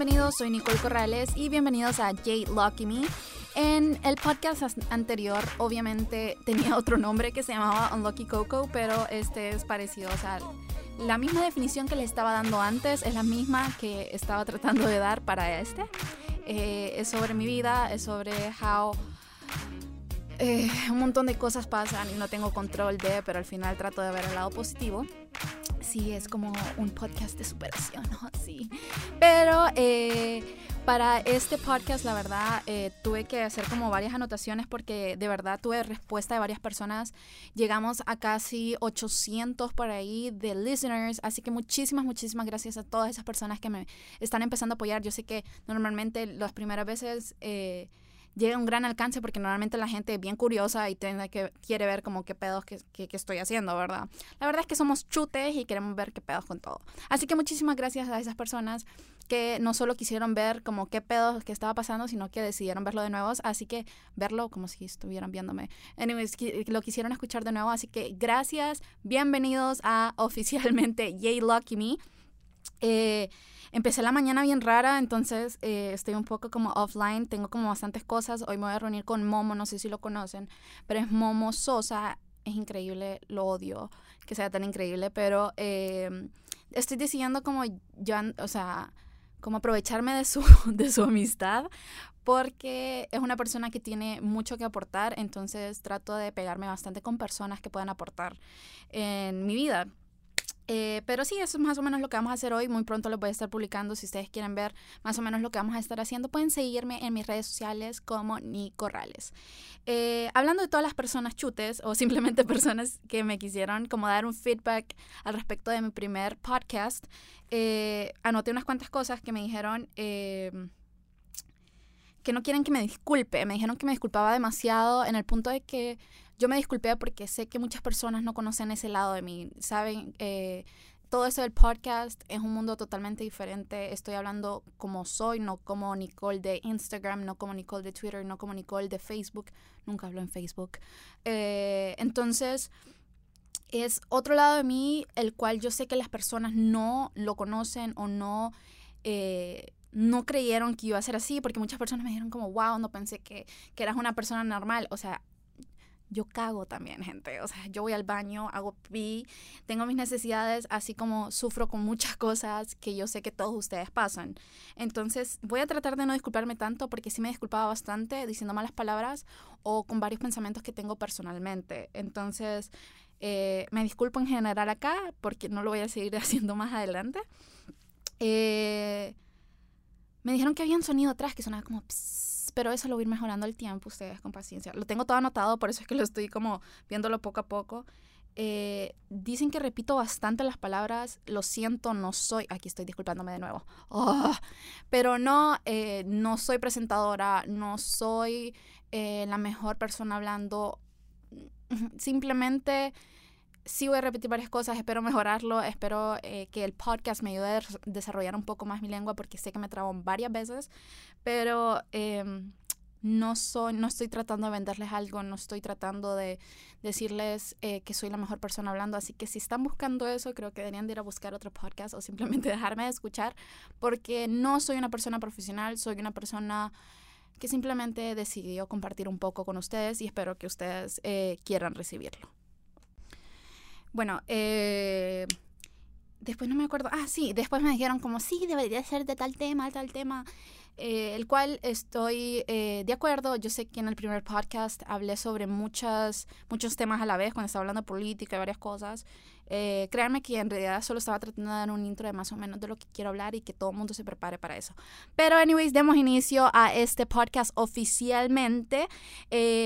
bienvenidos. Soy Nicole Corrales y bienvenidos a Jade Lucky Me. En el podcast anterior, obviamente tenía otro nombre que se llamaba Unlucky Coco, pero este es parecido. O sea, la misma definición que le estaba dando antes es la misma que estaba tratando de dar para este. Eh, es sobre mi vida, es sobre how eh, un montón de cosas pasan y no tengo control de, pero al final trato de ver el lado positivo sí es como un podcast de superación, ¿no? Sí. Pero eh, para este podcast, la verdad, eh, tuve que hacer como varias anotaciones porque de verdad tuve respuesta de varias personas. Llegamos a casi 800 por ahí de listeners, así que muchísimas, muchísimas gracias a todas esas personas que me están empezando a apoyar. Yo sé que normalmente las primeras veces... Eh, llega a un gran alcance porque normalmente la gente es bien curiosa y tiene que, quiere ver como qué pedos que, estoy haciendo, ¿verdad? La verdad es que somos chutes y queremos ver qué pedos con todo. Así que muchísimas gracias a esas personas que no solo quisieron ver como qué pedos que estaba pasando, sino que decidieron verlo de nuevo. Así que verlo como si estuvieran viéndome. Anyways, lo quisieron escuchar de nuevo. Así que gracias. Bienvenidos a oficialmente Yay Lucky Me. Eh, Empecé la mañana bien rara, entonces eh, estoy un poco como offline, tengo como bastantes cosas. Hoy me voy a reunir con Momo, no sé si lo conocen, pero es Momo Sosa, es increíble, lo odio que sea tan increíble, pero em, estoy decidiendo como ya, o sea, como aprovecharme de su, de su amistad porque es una persona que tiene mucho que aportar, entonces trato de pegarme bastante con personas que puedan aportar en mi vida. Eh, pero sí, eso es más o menos lo que vamos a hacer hoy. Muy pronto lo voy a estar publicando. Si ustedes quieren ver más o menos lo que vamos a estar haciendo, pueden seguirme en mis redes sociales como Ni Corrales. Eh, hablando de todas las personas chutes o simplemente personas que me quisieron como dar un feedback al respecto de mi primer podcast, eh, anoté unas cuantas cosas que me dijeron que no quieren que me disculpe. Me dijeron que me disculpaba demasiado en el punto de que yo me disculpé porque sé que muchas personas no conocen ese lado de mí, saben, eh, todo eso del podcast es un mundo totalmente diferente. Estoy hablando como soy, no como Nicole de Instagram, no como Nicole de Twitter, no como Nicole de Facebook. Nunca hablo en Facebook. Eh, entonces, es otro lado de mí el cual yo sé que las personas no lo conocen o no... Eh, no creyeron que iba a ser así, porque muchas personas me dijeron como, wow, no pensé que, que eras una persona normal. O sea, yo cago también, gente. O sea, yo voy al baño, hago pi, tengo mis necesidades, así como sufro con muchas cosas que yo sé que todos ustedes pasan. Entonces, voy a tratar de no disculparme tanto porque sí me disculpaba bastante diciendo malas palabras o con varios pensamientos que tengo personalmente. Entonces, eh, me disculpo en general acá porque no lo voy a seguir haciendo más adelante. Eh, me dijeron que había un sonido atrás que sonaba como pero eso lo voy a ir mejorando el tiempo, ustedes con paciencia. Lo tengo todo anotado, por eso es que lo estoy como viéndolo poco a poco. Eh, dicen que repito bastante las palabras, lo siento, no soy, aquí estoy disculpándome de nuevo, oh, pero no, eh, no soy presentadora, no soy eh, la mejor persona hablando, simplemente sí voy a repetir varias cosas, espero mejorarlo, espero que el podcast me ayude a desarrollar un poco más mi lengua porque sé que me trabo varias veces, pero em, no, soy, no estoy tratando de venderles algo, no estoy tratando de decirles eh, que soy la mejor persona hablando, así que si están buscando eso, creo que deberían de ir a buscar otro podcast o simplemente dejarme de escuchar, porque no soy una persona profesional, soy una persona que simplemente decidió compartir un poco con ustedes y espero que ustedes eh, quieran recibirlo. Bueno, eh, después no me acuerdo, ah, sí, después me dijeron como, sí, debería ser de tal tema, tal tema. Eh, el cual estoy eh, de acuerdo. Yo sé que en el primer podcast hablé sobre muchas, muchos temas a la vez, cuando estaba hablando de política y varias cosas. Eh, créanme que en realidad solo estaba tratando de dar un intro de más o menos de lo que quiero hablar y que todo el mundo se prepare para eso. Pero, anyways, demos inicio a este podcast oficialmente.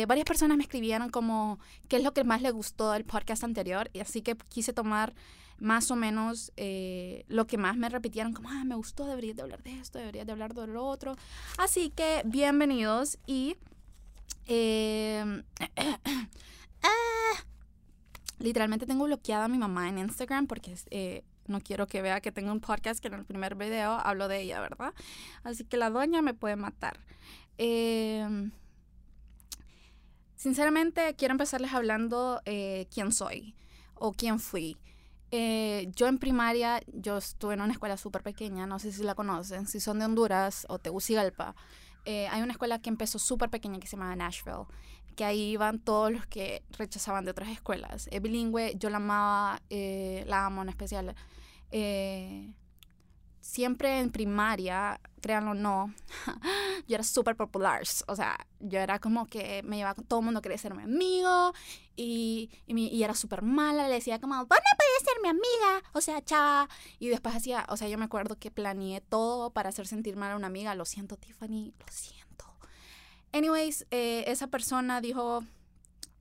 varias personas me escribieron como qué es lo que más les gustó del podcast anterior, y así que quise tomar más o menos eh, lo que más me repitieron, como, ah, me gustó, deberías de hablar de esto, deberías de hablar de lo otro. Así que bienvenidos y... Em, ah, literalmente tengo bloqueada a mi mamá en Instagram porque eh, no quiero que vea que tengo un podcast que en el primer video hablo de ella, ¿verdad? Así que la doña me puede matar. Em, sinceramente, quiero empezarles hablando eh, quién soy o quién fui. Eh, yo en primaria, yo estuve en una escuela súper pequeña, no sé si la conocen, si son de Honduras o Tegucigalpa. Eh, hay una escuela que empezó súper pequeña que se llama Nashville, que ahí iban todos los que rechazaban de otras escuelas. Es bilingüe, yo la amaba, eh, la amo en especial. Eh, siempre en primaria, créanlo o no, yo era súper popular. O sea, yo era como que me llevaba todo el mundo quería ser mi amigo y, y, era súper mala. Le decía como, vos no puedes ser mi amiga. O sea, chava. Y después hacía, o sea, yo me acuerdo que planeé todo para hacer sentir mal a una amiga. Lo siento, Tiffany, lo siento. Anyways, eh, esa persona dijo,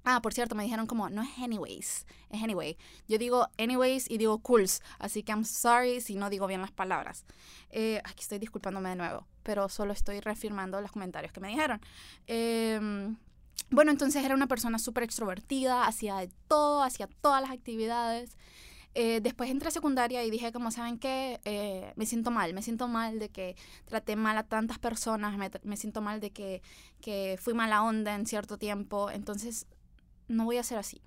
Ah, por cierto, me dijeron como, no es anyways, es anyway. Yo digo anyways y digo cools, así que I'm sorry si no digo bien las palabras. Eh, aquí estoy disculpándome de nuevo, pero solo estoy reafirmando los comentarios que me dijeron. Em, bueno, entonces era una persona súper extrovertida, hacía de todo, hacía todas las actividades. Eh, después entré a secundaria y dije, como saben qué, eh, me siento mal, me siento mal de que traté mal a tantas personas, me, me siento mal de que, que fui mala onda en cierto tiempo, entonces no voy a ser así.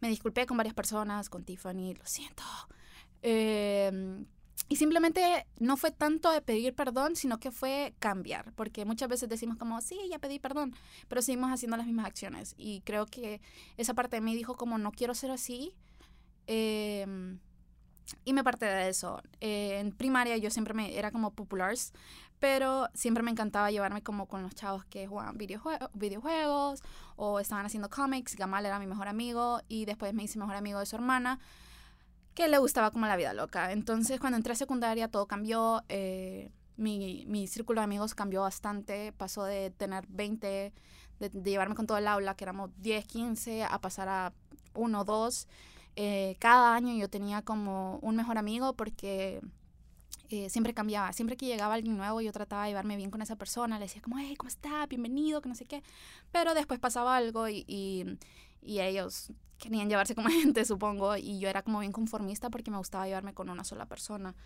Me disculpé con varias personas, con Tiffany, lo siento. Em, y simplemente no fue tanto de pedir perdón, sino que fue cambiar, porque muchas veces decimos como, sí, ya pedí perdón, pero seguimos haciendo las mismas acciones. Y creo que esa parte de mí dijo como, no quiero ser así. Eh, y me parte de eso. Eh, en primaria yo siempre me era como populars, pero siempre me encantaba llevarme como con los chavos que jugaban videojuegos o estaban haciendo cómics. Gamal era mi mejor amigo y después me hice mejor amigo de su hermana que le gustaba como la vida loca. Entonces cuando entré a secundaria todo cambió. Eh, mi, mi, círculo de amigos cambió bastante. Pasó de tener 20, de, de llevarme con todo el aula, que éramos 10, 15, a pasar a 1, 2. Eh, cada año yo tenía como un mejor amigo porque eh, siempre cambiaba. Siempre que llegaba alguien nuevo, yo trataba de llevarme bien con esa persona. Le decía como, hey, ¿cómo está? Bienvenido, que no sé qué. Pero después pasaba algo y, y, ellos querían llevarse como gente, supongo. Y yo era como bien conformista porque me gustaba llevarme con una sola persona.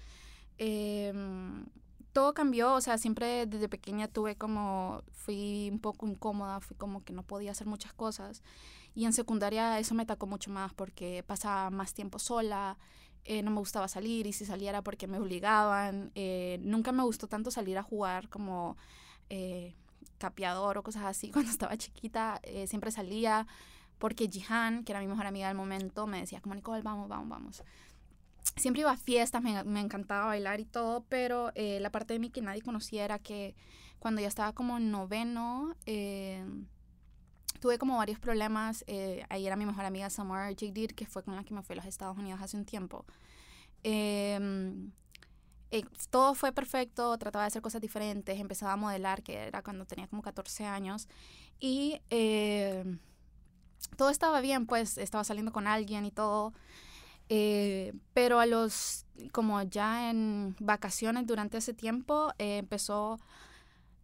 Em, todo cambió, o sea, siempre desde pequeña tuve como, fui un poco incómoda, fui como que no podía hacer muchas cosas. Y en secundaria eso me atacó mucho más porque pasaba más tiempo sola, eh, no me gustaba salir y si saliera porque me obligaban. Eh, nunca me gustó tanto salir a jugar como eh, capeador o cosas así. Cuando estaba chiquita siempre salía porque Jihan, que era mi mejor amiga del momento, me decía como Nicole, vamos, vamos, vamos. Siempre iba a fiestas, me, me encantaba bailar y todo, pero la parte de mí que nadie conocía era que cuando ya estaba como en noveno, tuve como varios problemas. Eh, ahí era mi mejor amiga Summer J. que fue con la que me fui a los Estados Unidos hace un tiempo. Em, eh, todo fue perfecto, trataba de hacer cosas diferentes, empezaba a modelar, que era cuando tenía como 14 años. Y em, todo estaba bien, pues estaba saliendo con alguien y todo. Eh, pero a los, como ya en vacaciones durante ese tiempo, eh, empezó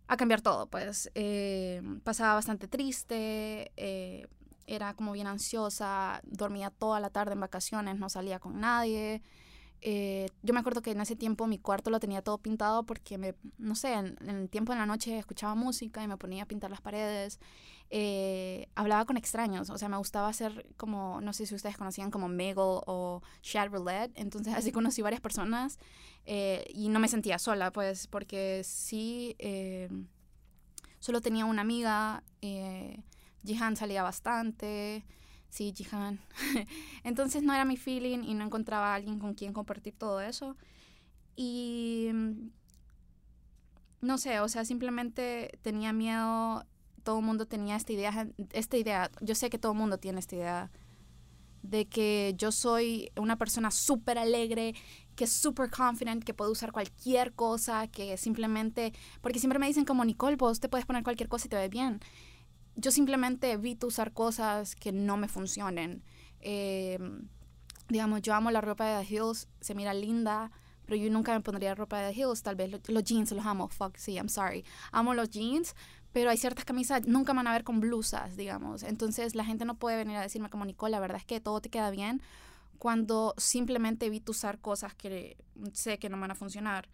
a cambiar todo, pues eh, pasaba bastante triste, eh, era como bien ansiosa, dormía toda la tarde en vacaciones, no salía con nadie. Eh, yo me acuerdo que en ese tiempo mi cuarto lo tenía todo pintado porque, me, no sé, en, el tiempo de la noche escuchaba música y me ponía a pintar las paredes. hablaba con extraños, o sea, me gustaba hacer como, no sé si ustedes conocían como Megal o Chat Roulette, entonces así conocí varias personas eh, y no me sentía sola, pues, porque sí, eh, solo tenía una amiga, eh, Jihan salía bastante, sí, Jihan. Entonces no era mi feeling y no encontraba a alguien con quien compartir todo eso. Y no sé, o sea, simplemente tenía miedo, todo el mundo tenía esta idea, esta idea, yo sé que todo el mundo tiene esta idea de que yo soy una persona súper alegre, que es súper confident, que puedo usar cualquier cosa, que simplemente, porque siempre me dicen como Nicole, vos te puedes poner cualquier cosa y te ve bien. Yo simplemente evito usar cosas que no me funcionen. Em, digamos, yo amo la ropa de The Hills, se mira linda, pero yo nunca me pondría ropa de The Hills, tal vez los, jeans los amo, fuck, sí, I'm sorry. Amo los jeans, pero hay ciertas camisas, nunca van a ver con blusas, digamos. Entonces la gente no puede venir a decirme como Nicole, la verdad es que todo te queda bien cuando simplemente evito usar cosas que sé que no van a funcionar.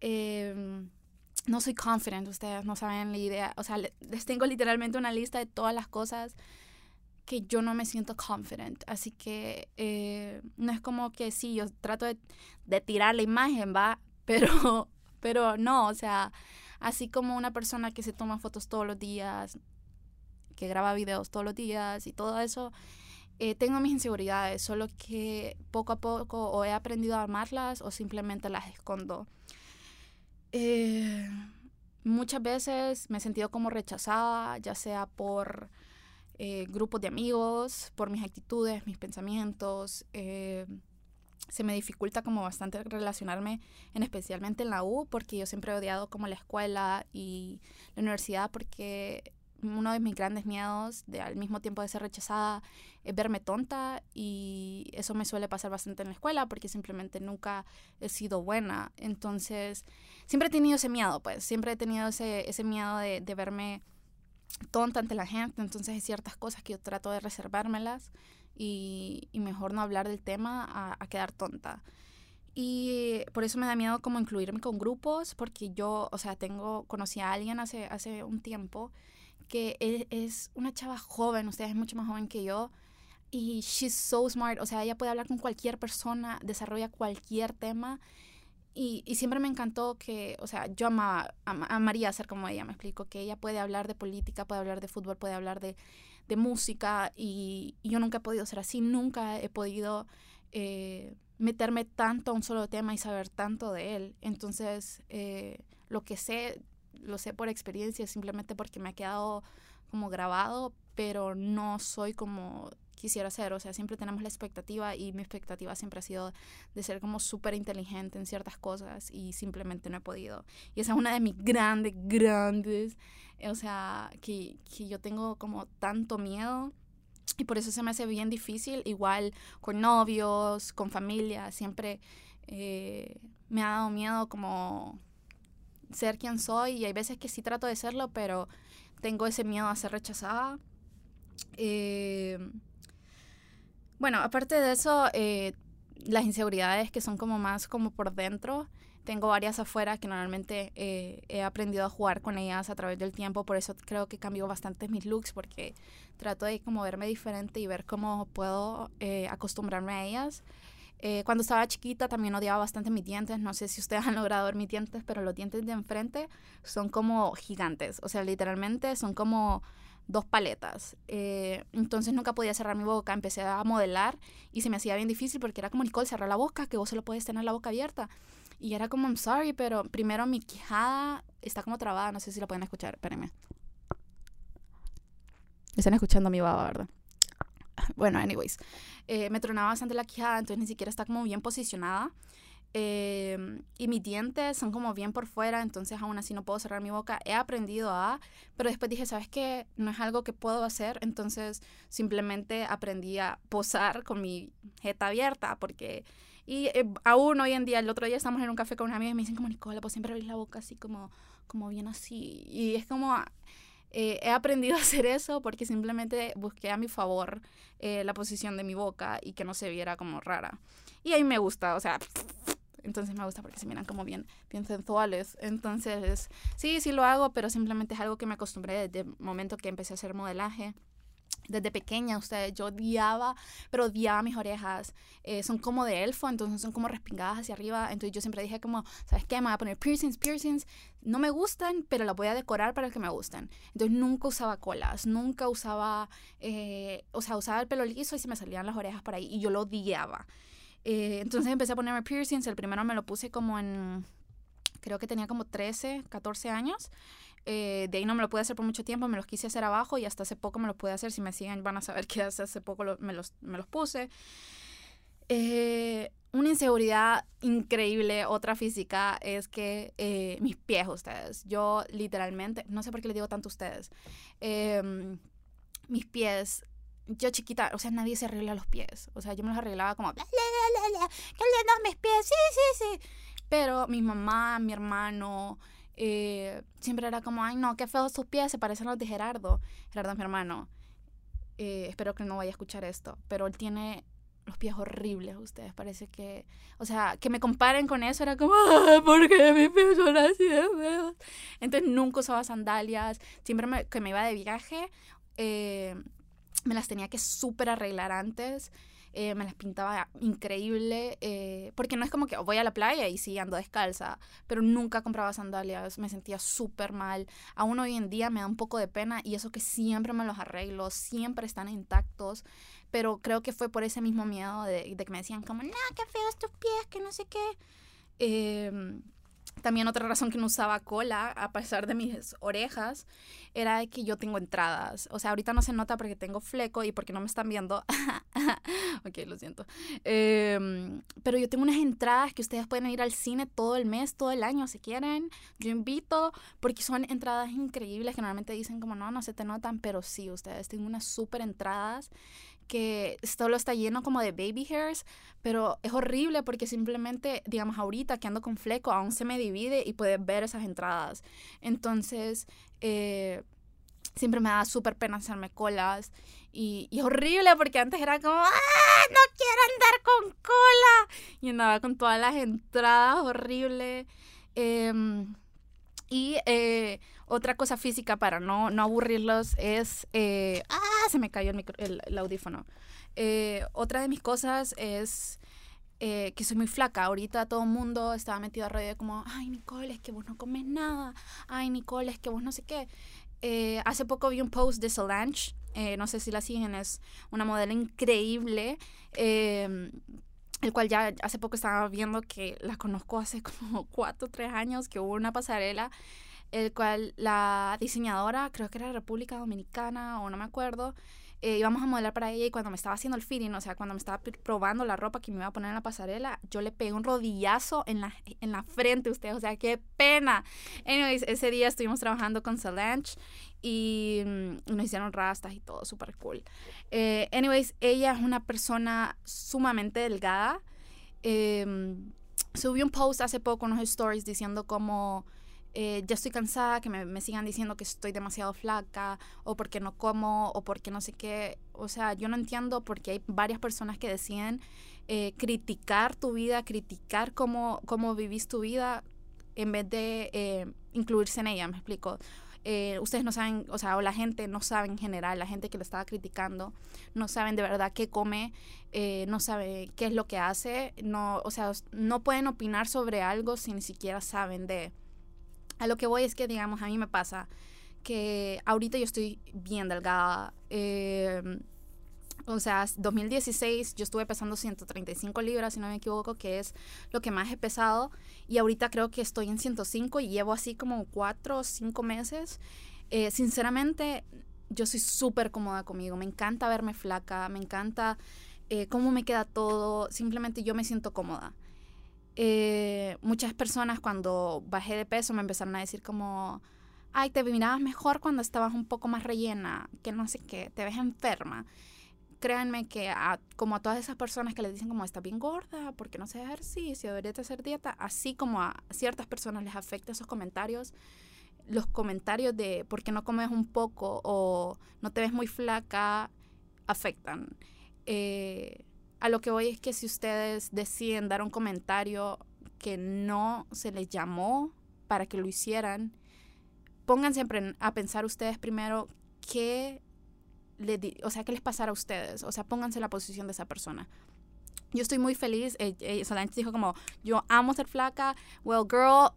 Em, no soy confident, ustedes no saben la idea. O sea, les tengo literalmente una lista de todas las cosas que yo no me siento confident. Así que eh, no es como que sí, yo trato de, de, tirar la imagen, va, pero, pero no, o sea, así como una persona que se toma fotos todos los días, que graba videos todos los días y todo eso, eh, tengo mis inseguridades, solo que poco a poco o he aprendido a amarlas o simplemente las escondo. Eh, muchas veces me he sentido como rechazada, ya sea por eh, grupos de amigos, por mis actitudes, mis pensamientos. Se me dificulta como bastante relacionarme, en especialmente en la U, porque yo siempre he odiado como la escuela y la universidad, porque uno de mis grandes miedos de al mismo tiempo de ser rechazada es verme tonta y eso me suele pasar bastante en la escuela porque simplemente nunca he sido buena. Entonces, siempre he tenido ese miedo, pues, siempre he tenido ese, ese miedo de, de verme tonta ante la gente, entonces hay ciertas cosas que yo trato de reservármelas y, y mejor no hablar del tema a, a, quedar tonta. Y por eso me da miedo como incluirme con grupos, porque yo, o sea, tengo, conocí a alguien hace, hace un tiempo que es, es una chava joven, usted es mucho más joven que yo, y she's so smart, o sea, ella puede hablar con cualquier persona, desarrolla cualquier tema y, y, siempre me encantó que, o sea, yo amaba, am, amaría ser como ella, me explico, que ella puede hablar de política, puede hablar de fútbol, puede hablar de, de música y, yo nunca he podido ser así, nunca he podido eh, meterme tanto a un solo tema y saber tanto de él. Entonces, eh, lo que sé, lo sé por experiencia, simplemente porque me ha quedado como grabado, pero no soy como quisiera ser. O sea, siempre tenemos la expectativa y mi expectativa siempre ha sido de ser como súper inteligente en ciertas cosas y simplemente no he podido. Y esa es una de mis grandes, grandes, o sea, que, que yo tengo como tanto miedo. Y por eso se me hace bien difícil, igual con novios, con familia, siempre eh, me ha dado miedo como ser quien soy y hay veces que sí trato de serlo, pero tengo ese miedo a ser rechazada. Eh, bueno, aparte de eso, eh, las inseguridades que son como más como por dentro, tengo varias afuera que normalmente eh, he aprendido a jugar con ellas a través del tiempo, por eso creo que cambió bastante mis looks, porque trato de como verme diferente y ver cómo puedo eh, acostumbrarme a ellas. Eh, cuando estaba chiquita también odiaba bastante mis dientes, no sé si ustedes han logrado ver mis dientes, pero los dientes de enfrente son como gigantes, o sea, literalmente son como dos paletas. Eh, entonces nunca podía cerrar mi boca, empecé a modelar y se me hacía bien difícil porque era como, Nicole, cerrar la boca, que vos solo puedes tener la boca abierta. Y era como, I'm sorry, pero primero mi quijada está como trabada, no sé si la pueden escuchar, espérenme. Están escuchando mi baba, ¿verdad? Bueno, anyways, eh, me tronaba bastante la quijada, entonces ni siquiera está como bien posicionada. Eh, y mis dientes son como bien por fuera, entonces aún así no puedo cerrar mi boca. He aprendido a, pero después dije, ¿sabes qué? No es algo que puedo hacer, entonces simplemente aprendí a posar con mi jeta abierta, porque... Y eh, aún hoy en día, el otro día estamos en un café con una amiga y me dicen como, Nicola, pues siempre abrís la boca así como, como bien así. Y es como... Eh, he aprendido a hacer eso porque simplemente busqué a mi favor eh, la posición de mi boca y que no se viera como rara. Y ahí me gusta, o sea, entonces me gusta porque se miran como bien, bien sensuales. Entonces, sí, sí lo hago, pero simplemente es algo que me acostumbré desde el momento que empecé a hacer modelaje. Desde pequeña, ustedes, yo odiaba, pero odiaba mis orejas. Eh, son como de elfo, entonces son como respingadas hacia arriba. Entonces yo siempre dije como, ¿sabes qué? Me voy a poner piercings, piercings. No me gustan, pero las voy a decorar para que me gusten. Entonces nunca usaba colas, nunca usaba, eh, o sea, usaba el pelo liso y se me salían las orejas por ahí. Y yo lo odiaba. Eh, entonces empecé a ponerme piercings. El primero me lo puse como en, creo que tenía como 13, 14 años. Eh, de ahí no me lo pude hacer por mucho tiempo, me los quise hacer abajo y hasta hace poco me los pude hacer. Si me siguen van a saber que hace, hace poco lo, me, los, me los puse. Eh, una inseguridad increíble, otra física, es que eh, mis pies, ustedes, yo literalmente, no sé por qué les digo tanto a ustedes, eh, mis pies yo chiquita, o sea, nadie se arregla los pies. O sea, yo me los arreglaba como, bla, bla, bla, qué lindos mis pies, sí, sí, sí. Pero mi mamá, mi hermano, eh, siempre era como, ay, no, qué feos tus pies, se parecen a los de Gerardo. Gerardo es mi hermano. Eh, espero que no vaya a escuchar esto, pero él tiene los pies horribles, ustedes. Parece que, o sea, que me comparen con eso era como, ¿por qué mis pies son así de feos? Entonces nunca usaba sandalias. Siempre me, que me iba de viaje, eh, me las tenía que súper arreglar antes. Eh, me las pintaba increíble, eh, porque no es como que voy a la playa y sí ando descalza, pero nunca compraba sandalias, me sentía súper mal. Aún hoy en día me da un poco de pena y eso que siempre me los arreglo, siempre están intactos, pero creo que fue por ese mismo miedo de, que me decían como, no, qué feos tus pies, que no sé qué. Eh, también otra razón que no usaba cola, a pesar de mis orejas, era que yo tengo entradas. O sea, ahorita no se nota porque tengo fleco y porque no me están viendo. ok, lo siento. Em, pero yo tengo unas entradas que ustedes pueden ir al cine todo el mes, todo el año, si quieren. Yo invito, porque son entradas increíbles que normalmente dicen como, no, no se te notan, pero sí, ustedes tengo unas súper entradas que solo está lleno como de baby hairs, pero es horrible porque simplemente, digamos, ahorita que ando con fleco, aún se me divide y puedes ver esas entradas. Entonces, eh, siempre me da súper pena hacerme colas y, y, horrible porque antes era como, ¡ah! No quiero andar con cola. Y andaba con todas las entradas, horrible. Em, y eh, otra cosa física para no, no aburrirlos es... Eh, ¡Ah! Se me cayó el, el, audífono. Eh, otra de mis cosas es que soy muy flaca. Ahorita todo el mundo estaba metido a radio como, ay, Nicole, es que vos no comes nada. Ay, Nicole, es que vos no sé qué. hace poco vi un post de Solange. no sé si la siguen, es una modelo increíble el cual ya hace poco estaba viendo que la conozco hace como cuatro o tres años, que hubo una pasarela, el cual la diseñadora, creo que era República Dominicana o no me acuerdo, eh, íbamos a modelar para ella y cuando me estaba haciendo el fitting, o sea, cuando me estaba probando la ropa que me iba a poner en la pasarela, yo le pegué un rodillazo en la, en la frente a usted, o sea, qué pena. Anyways, ese día estuvimos trabajando con Solange y, mm, nos hicieron rastas y todo, súper cool. Eh, anyways, ella es una persona sumamente delgada. Eh, un post hace poco, unos stories diciendo como eh, ya estoy cansada, que me, sigan diciendo que estoy demasiado flaca o porque no como o porque no sé qué. O sea, yo no entiendo porque hay varias personas que deciden eh, criticar tu vida, criticar cómo, cómo vivís tu vida en vez de eh, incluirse en ella, me explico. ustedes no saben, o sea, o la gente no sabe en general, la gente que lo estaba criticando, no saben de verdad qué come, no sabe qué es lo que hace, no, o sea, no pueden opinar sobre algo si ni siquiera saben de, a lo que voy es que, digamos, a mí me pasa que ahorita yo estoy bien delgada. Em, o sea, 2016 yo estuve pesando 135 libras, si no me equivoco, que es lo que más he pesado. Y ahorita creo que estoy en 105 y llevo así como 4 o 5 meses. Eh, sinceramente, yo soy súper cómoda conmigo. Me encanta verme flaca, me encanta eh, cómo me queda todo. Simplemente yo me siento cómoda. Eh, muchas personas cuando bajé de peso me empezaron a decir como, ay, te mirabas mejor cuando estabas un poco más rellena, que no sé qué, te ves enferma. Créanme que como a todas esas personas que les dicen como, estás bien gorda, porque no haces ejercicio, deberías hacer dieta, así como a ciertas personas les afecta esos comentarios, los comentarios de por qué no comes un poco o no te ves muy flaca, afectan. Eh, a lo que voy es que si ustedes deciden dar un comentario que no se les llamó para que lo hicieran, pónganse a pensar ustedes primero qué, le o sea, qué les pasará a ustedes. O sea, pónganse en la posición de esa persona. Yo estoy muy feliz. Eh, eh, dijo como, yo amo ser flaca. Well, girl,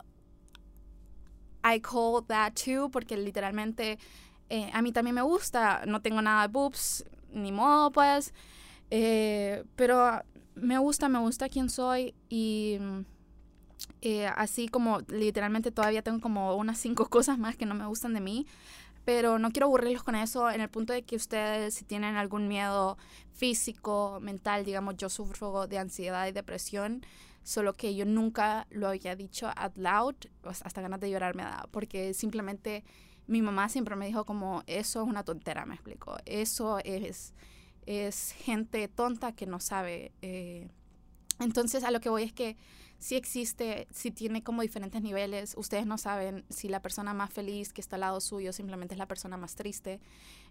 I call that too, porque literalmente eh, a mí también me gusta. No tengo nada de boobs, ni modo, pues. Eh, pero me gusta, me gusta quién soy y eh, así como literalmente todavía tengo como unas cinco cosas más que no me gustan de mí. Pero no quiero aburrirlos con eso en el punto de que ustedes si tienen algún miedo físico, mental, digamos, yo sufro de ansiedad y depresión, solo que yo nunca lo había dicho out loud, hasta ganas de llorar me da, porque simplemente mi mamá siempre me dijo como, eso es una tontera, me explico, eso es es gente tonta que no sabe. Eh, entonces a lo que voy es que si existe, si tiene como diferentes niveles, ustedes no saben si la persona más feliz que está al lado suyo simplemente es la persona más triste.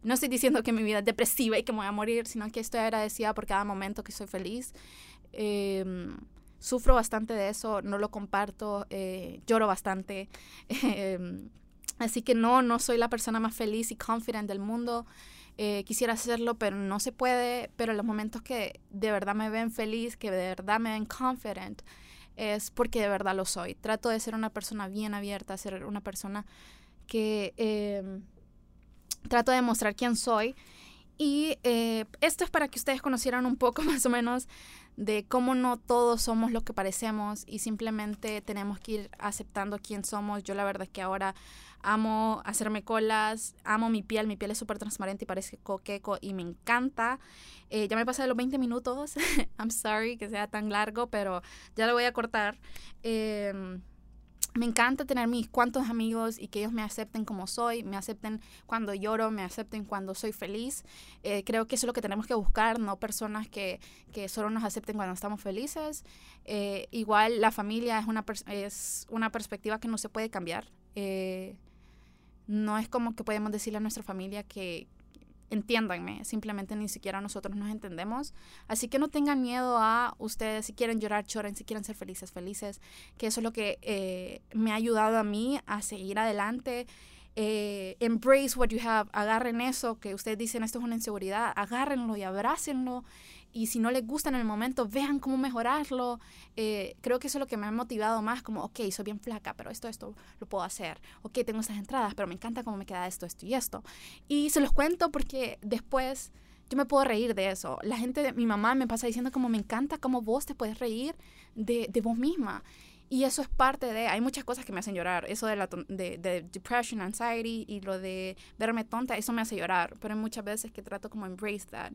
No estoy diciendo que mi vida es depresiva y que me voy a morir, sino que estoy agradecida por cada momento que soy feliz. Em, sufro bastante de eso, no lo comparto, eh, lloro bastante. Em, así que no, no soy la persona más feliz y confident del mundo. Eh, quisiera hacerlo, pero no se puede, pero los momentos que de verdad me ven feliz, que de verdad me ven confident, es porque de verdad lo soy. Trato de ser una persona bien abierta, ser una persona que em, trato de mostrar quién soy. Y eh, esto es para que ustedes conocieran un poco más o menos de cómo no todos somos lo que parecemos y simplemente tenemos que ir aceptando quién somos. Yo la verdad es que ahora amo hacerme colas, amo mi piel, mi piel es súper transparente y parece coqueco y me encanta. Eh, ya me pasé de los 20 minutos, I'm sorry que sea tan largo, pero ya lo voy a cortar. Eh, me encanta tener mis cuantos amigos y que ellos me acepten como soy, me acepten cuando lloro, me acepten cuando soy feliz. Eh, creo que eso es lo que tenemos que buscar, no personas que, que solo nos acepten cuando estamos felices. Eh, igual la familia es una, es una perspectiva que no se puede cambiar. Eh, no es como que podemos decirle a nuestra familia que, entiéndanme, simplemente ni siquiera nosotros nos entendemos. Así que no tengan miedo a ustedes, si quieren llorar, lloren, si quieren ser felices, felices, que eso es lo que eh, me ha ayudado a mí a seguir adelante. Eh, embrace what you have, agarren eso que ustedes dicen esto es una inseguridad, agárrenlo y abrácenlo y si no les gusta en el momento, vean cómo mejorarlo. Eh, creo que eso es lo que me ha motivado más, como, ok, soy bien flaca, pero esto, esto lo puedo hacer. Ok, tengo estas entradas, pero me encanta cómo me queda esto, esto y esto. Y se los cuento porque después yo me puedo reír de eso. La gente, mi mamá me pasa diciendo como me encanta cómo vos te puedes reír de, de vos misma. Y eso es parte de, hay muchas cosas que me hacen llorar. Eso de, la, de, de depression, anxiety y lo de verme tonta, eso me hace llorar. Pero hay muchas veces que trato como embrace that.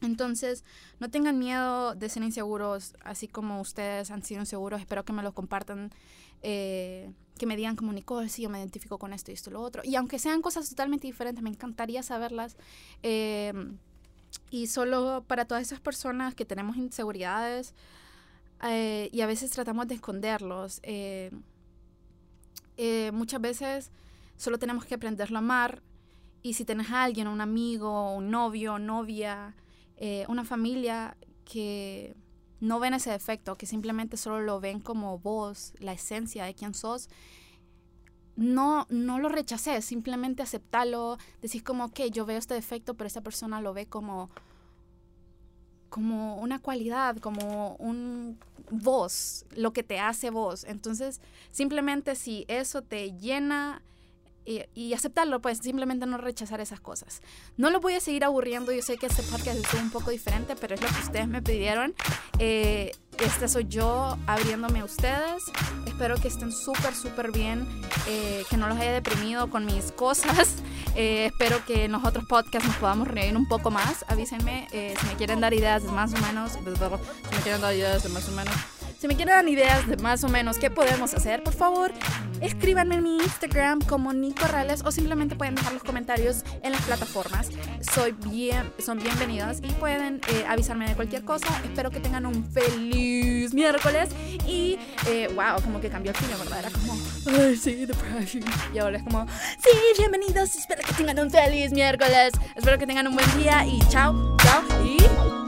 Entonces, no tengan miedo de ser inseguros, así como ustedes han sido inseguros. Espero que me lo compartan, eh, que me digan como Nicole, sí, yo me identifico con esto y esto y lo otro. Y aunque sean cosas totalmente diferentes, me encantaría saberlas. Eh, y solo para todas esas personas que tenemos inseguridades eh, y a veces tratamos de esconderlos, eh, eh, muchas veces solo tenemos que aprenderlo a amar. Y si tienes a alguien, un amigo, un novio, novia, eh, una familia que no ven ese defecto, que simplemente solo lo ven como vos, la esencia de quién sos, no, no lo rechaces, simplemente aceptalo, decís como, que yo veo este defecto, pero esa persona lo ve como, como una cualidad, como un voz, lo que te hace vos. Entonces, simplemente si eso te llena y, aceptarlo, pues simplemente no rechazar esas cosas. No lo voy a seguir aburriendo, yo sé que este podcast es un poco diferente, pero es lo que ustedes me pidieron. Eh, este soy yo abriéndome a ustedes. Espero que estén súper, súper bien, eh, que no los haya deprimido con mis cosas. Eh, espero que en los otros podcasts nos podamos reír un poco más. Avísenme si me quieren dar ideas de más o menos. Si me quieren dar ideas de más o menos si me quieren dar ideas de más o menos qué podemos hacer, por favor, escríbanme en mi Instagram como Nico Rales o simplemente pueden dejar los comentarios en las plataformas. Soy bien, son bienvenidos y pueden eh, avisarme de cualquier cosa. Espero que tengan un feliz miércoles y eh, wow, como que cambió el fin, ¿verdad? Era como, ay, sí, depression. Y ahora es como, sí, bienvenidos. Espero que tengan un feliz miércoles. Espero que tengan un buen día y chao, chao y